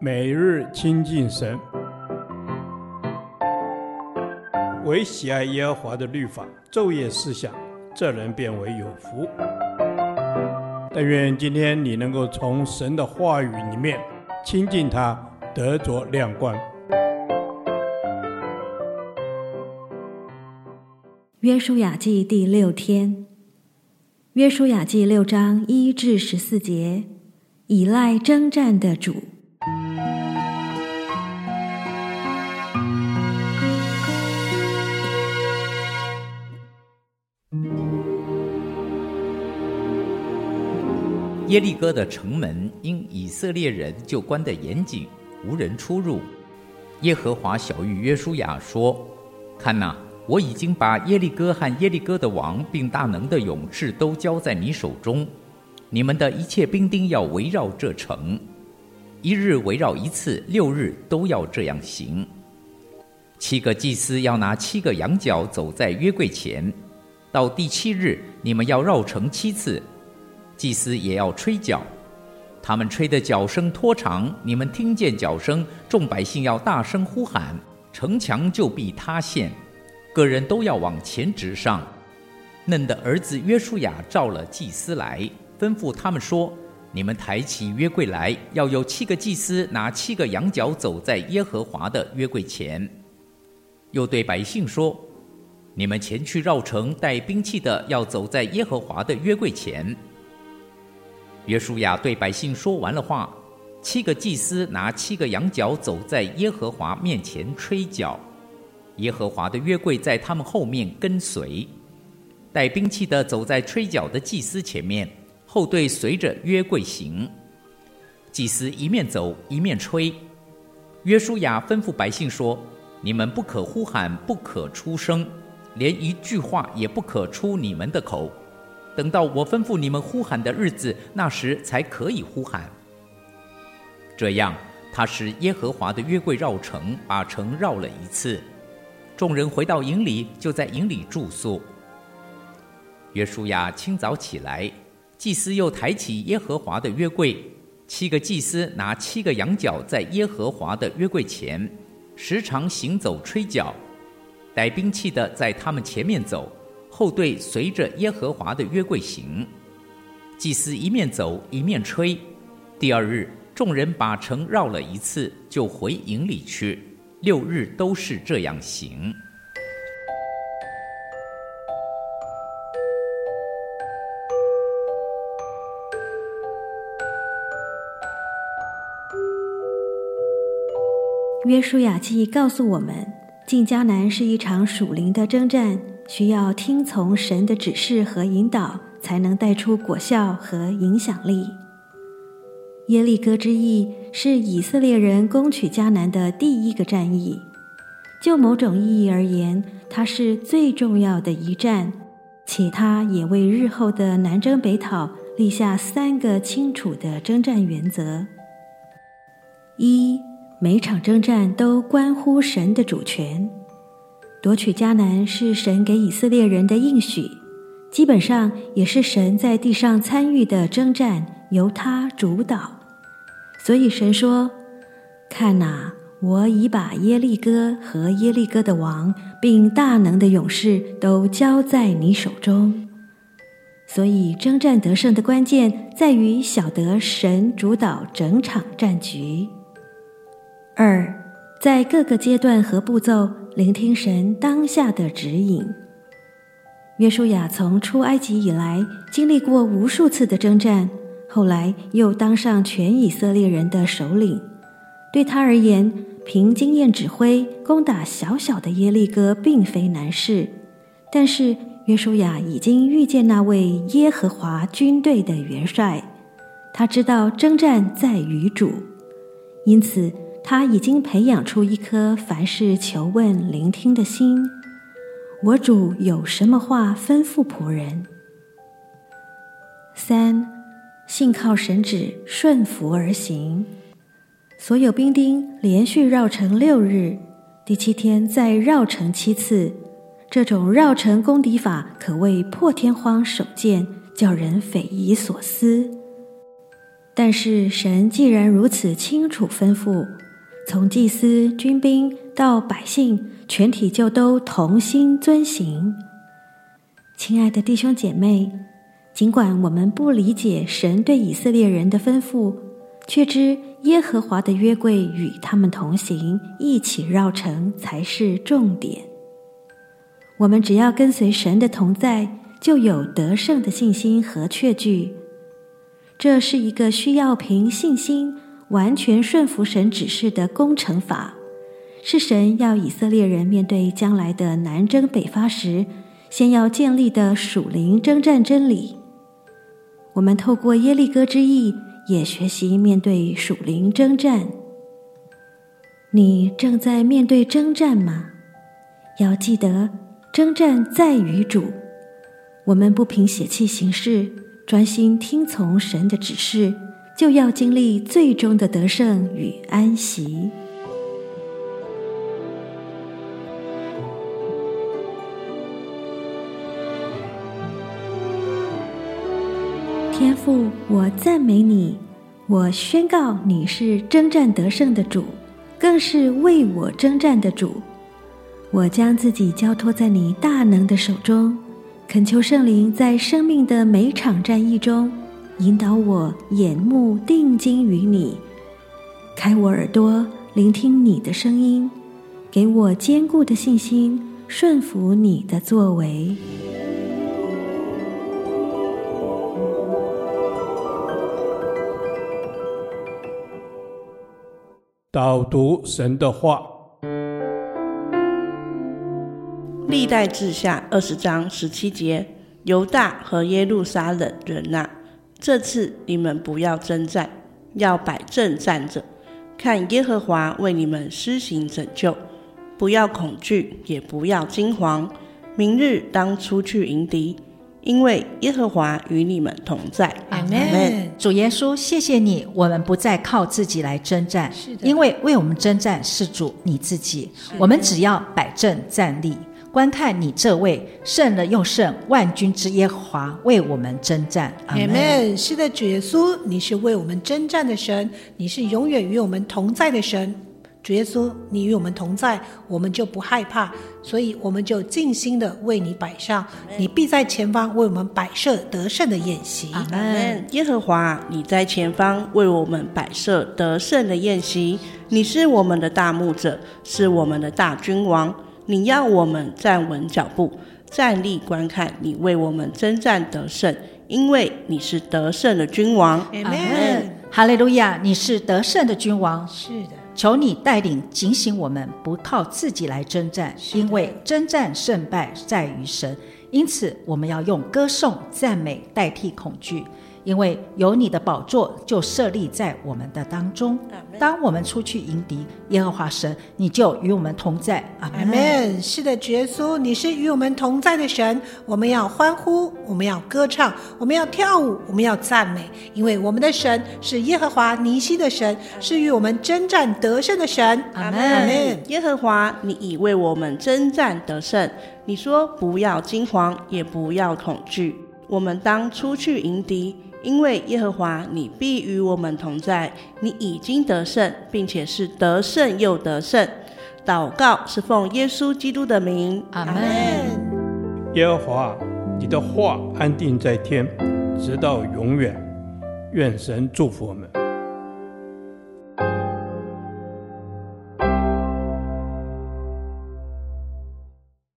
每日亲近神，唯喜爱耶和华的律法，昼夜思想，这人便为有福。但愿今天你能够从神的话语里面亲近他，得着亮光。约书亚记第六天，约书亚记六章一至十四节，倚赖征战的主。耶利哥的城门因以色列人就关得严谨，无人出入。耶和华晓諭约书亚说：“看哪，我已经把耶利哥和耶利哥的王，并大能的勇士都交在你手中。你们的一切兵丁要围绕这城，一日围绕一次，六日都要这样行。七个祭司要拿七个羊角走在约柜前，到第七日，你们要绕城七次。”祭司也要吹角，他们吹的角声拖长，你们听见角声，众百姓要大声呼喊，城墙就必塌陷，个人都要往前直上。嫩的儿子约书亚召了祭司来，吩咐他们说：“你们抬起约柜来，要有七个祭司拿七个羊角走在耶和华的约柜前。”又对百姓说：“你们前去绕城，带兵器的要走在耶和华的约柜前。”约书亚对百姓说完了话，七个祭司拿七个羊角走在耶和华面前吹角，耶和华的约柜在他们后面跟随，带兵器的走在吹角的祭司前面，后队随着约柜行。祭司一面走一面吹。约书亚吩咐百姓说：“你们不可呼喊，不可出声，连一句话也不可出你们的口。”等到我吩咐你们呼喊的日子，那时才可以呼喊。这样，他使耶和华的约柜绕城，把城绕了一次。众人回到营里，就在营里住宿。约书亚清早起来，祭司又抬起耶和华的约柜，七个祭司拿七个羊角在耶和华的约柜前，时常行走吹角，带兵器的在他们前面走。后队随着耶和华的约柜行，祭司一面走一面吹。第二日，众人把城绕了一次，就回营里去。六日都是这样行。约书亚记告诉我们，进迦南是一场属灵的征战。需要听从神的指示和引导，才能带出果效和影响力。耶利哥之役是以色列人攻取迦南的第一个战役，就某种意义而言，它是最重要的一战，且它也为日后的南征北讨立下三个清楚的征战原则：一，每场征战都关乎神的主权。夺取迦南是神给以色列人的应许，基本上也是神在地上参与的征战，由他主导。所以神说：“看哪，我已把耶利哥和耶利哥的王，并大能的勇士都交在你手中。”所以征战得胜的关键在于晓得神主导整场战局。二，在各个阶段和步骤。聆听神当下的指引。约书亚从出埃及以来，经历过无数次的征战，后来又当上全以色列人的首领。对他而言，凭经验指挥攻打小小的耶利哥，并非难事。但是约书亚已经遇见那位耶和华军队的元帅，他知道征战在于主，因此。他已经培养出一颗凡事求问、聆听的心。我主有什么话吩咐仆人？三，信靠神旨，顺服而行。所有兵丁连续绕城六日，第七天再绕城七次。这种绕城攻敌法可谓破天荒首见，叫人匪夷所思。但是神既然如此清楚吩咐，从祭司、军兵到百姓，全体就都同心遵行。亲爱的弟兄姐妹，尽管我们不理解神对以色列人的吩咐，却知耶和华的约柜与他们同行，一起绕城才是重点。我们只要跟随神的同在，就有得胜的信心和确据。这是一个需要凭信心完全顺服神指示的工程法，是神要以色列人面对将来的南征北伐时，先要建立的属灵征战真理。我们透过耶利哥之役，也学习面对属灵征战。你正在面对征战吗？要记得。征战在于主，我们不凭血气行事，专心听从神的指示，就要经历最终的得胜与安息。天父，我赞美你，我宣告你是征战得胜的主，更是为我征战的主。我将自己交托在你大能的手中，恳求圣灵在生命的每场战役中引导我眼目定睛于你，开我耳朵聆听你的声音，给我坚固的信心，顺服你的作为。导读神的话。历代志下二十章十七节，犹大和耶路撒冷人哪，这次你们不要征战，要摆正站着，看耶和华为你们施行拯救，不要恐惧，也不要惊惶。明日当出去迎敌，因为耶和华与你们同在。阿门。主耶稣，谢谢你，我们不再靠自己来征战，是的，因为为我们征战是主你自己，我们只要摆正站立。观看你这位胜了又胜万军之耶和华为我们征战，阿门。是的，主耶稣，你是为我们征战的神，你是永远与我们同在的神。主耶稣，你与我们同在，我们就不害怕，所以我们就尽心的为你摆上，你必在前方为我们摆设得胜的宴席。阿门。耶和华，你在前方为我们摆设得胜的宴席，你是我们的大牧者，是我们的大君王。你要我们站稳脚步，站立观看你为我们征战得胜，因为你是得胜的君王。阿门。哈利路亚！你是得胜的君王。是的。求你带领警醒我们，不靠自己来征战，因为征战胜败在于神。因此，我们要用歌颂、赞美代替恐惧。因为有你的宝座就设立在我们的当中，当我们出去迎敌耶和华神，你就与我们同在。阿门。是的，主耶稣，你是与我们同在的神。我们要欢呼，我们要歌唱，我们要跳舞，我们要赞美，因为我们的神是耶和华尼西的神，是与我们征战得胜的神。阿门。耶和华，你已为我们征战得胜。你说不要惊慌，也不要恐惧，我们当出去迎敌。因为耶和华，你必与我们同在，你已经得胜，并且是得胜又得胜。祷告是奉耶稣基督的名，阿门。耶和华，你的话安定在天，直到永远。愿神祝福我们。